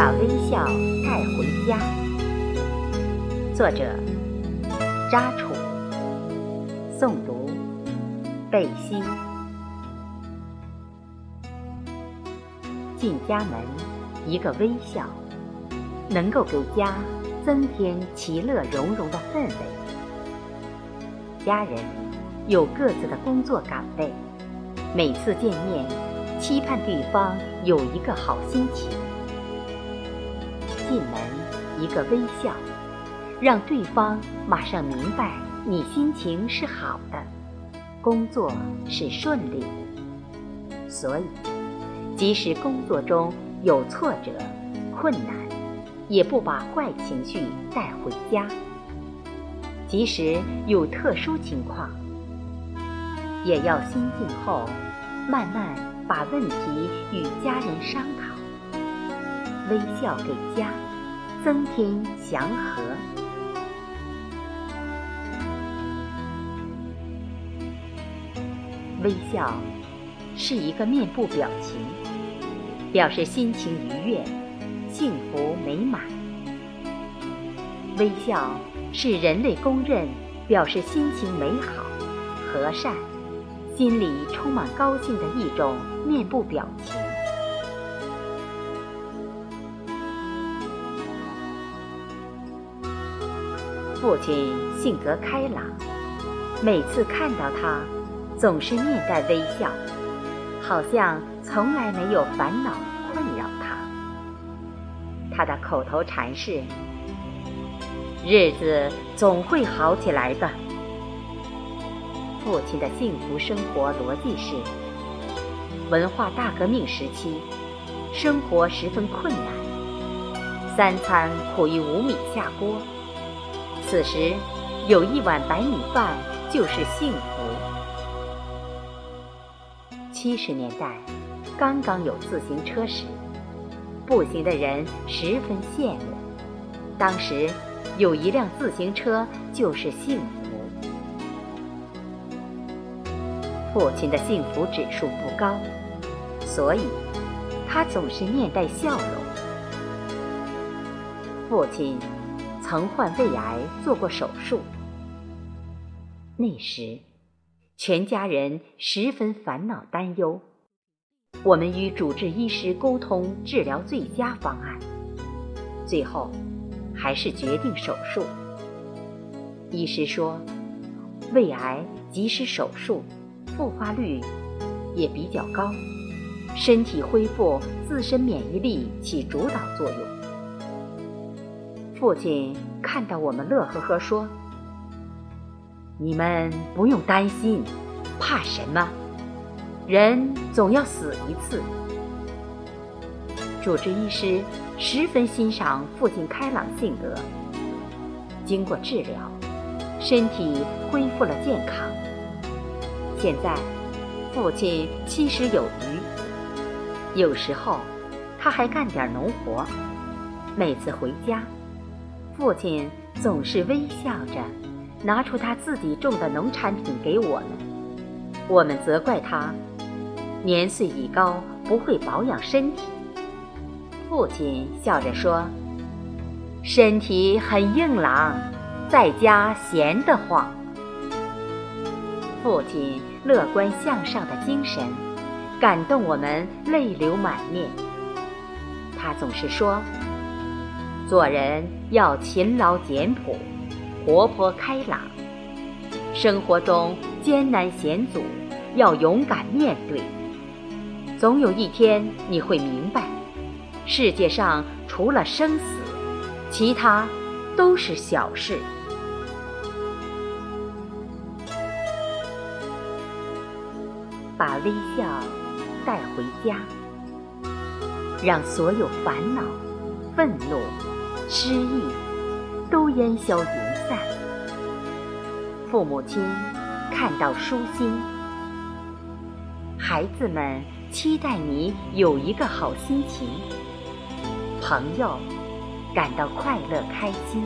把微笑带回家。作者：扎楚，诵读：贝西。进家门，一个微笑，能够给家增添其乐融融的氛围。家人有各自的工作岗位，每次见面，期盼对方有一个好心情。进门一个微笑，让对方马上明白你心情是好的，工作是顺利的。所以。即使工作中有挫折、困难，也不把坏情绪带回家；即使有特殊情况，也要心静后，慢慢把问题与家人商讨，微笑给家增添祥和。微笑是一个面部表情。表示心情愉悦、幸福美满。微笑是人类公认表示心情美好、和善、心里充满高兴的一种面部表情。父亲性格开朗，每次看到他，总是面带微笑，好像。从来没有烦恼困扰他。他的口头禅是：“日子总会好起来的。”父亲的幸福生活逻辑是：文化大革命时期，生活十分困难，三餐苦于无米下锅，此时有一碗白米饭就是幸福。七十年代。刚刚有自行车时，步行的人十分羡慕。当时有一辆自行车就是幸福。父亲的幸福指数不高，所以他总是面带笑容。父亲曾患胃癌做过手术，那时全家人十分烦恼担忧。我们与主治医师沟通治疗最佳方案，最后还是决定手术。医师说，胃癌即使手术，复发率也比较高，身体恢复自身免疫力起主导作用。父亲看到我们乐呵呵说：“你们不用担心，怕什么？”人总要死一次。主治医师十分欣赏父亲开朗性格。经过治疗，身体恢复了健康。现在，父亲七十有余。有时候，他还干点农活。每次回家，父亲总是微笑着，拿出他自己种的农产品给我们。我们责怪他。年岁已高，不会保养身体。父亲笑着说：“身体很硬朗，在家闲得慌。”父亲乐观向上的精神，感动我们泪流满面。他总是说：“做人要勤劳简朴，活泼开朗。生活中艰难险阻，要勇敢面对。”总有一天你会明白，世界上除了生死，其他都是小事。把微笑带回家，让所有烦恼、愤怒、失意都烟消云散。父母亲看到舒心，孩子们。期待你有一个好心情，朋友感到快乐开心。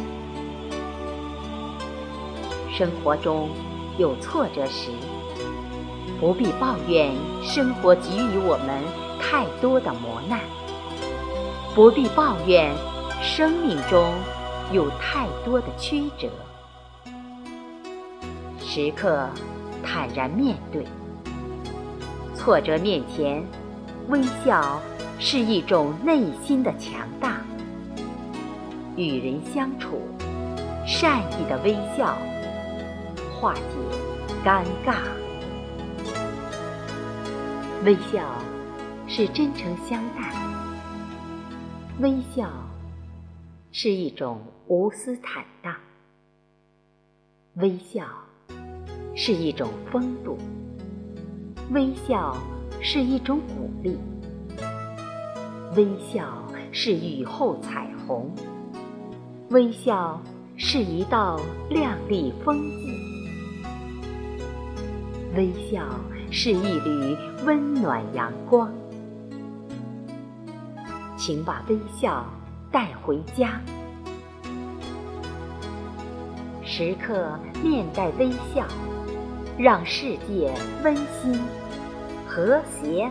生活中有挫折时，不必抱怨生活给予我们太多的磨难，不必抱怨生命中有太多的曲折，时刻坦然面对挫折面前，微笑是一种内心的强大。与人相处，善意的微笑化解尴尬。微笑是真诚相待，微笑是一种无私坦荡，微笑是一种风度，微笑是一种鼓励，微笑是雨后彩虹，微笑是一道亮丽风景，微笑。是一缕温暖阳光，请把微笑带回家，时刻面带微笑，让世界温馨和谐。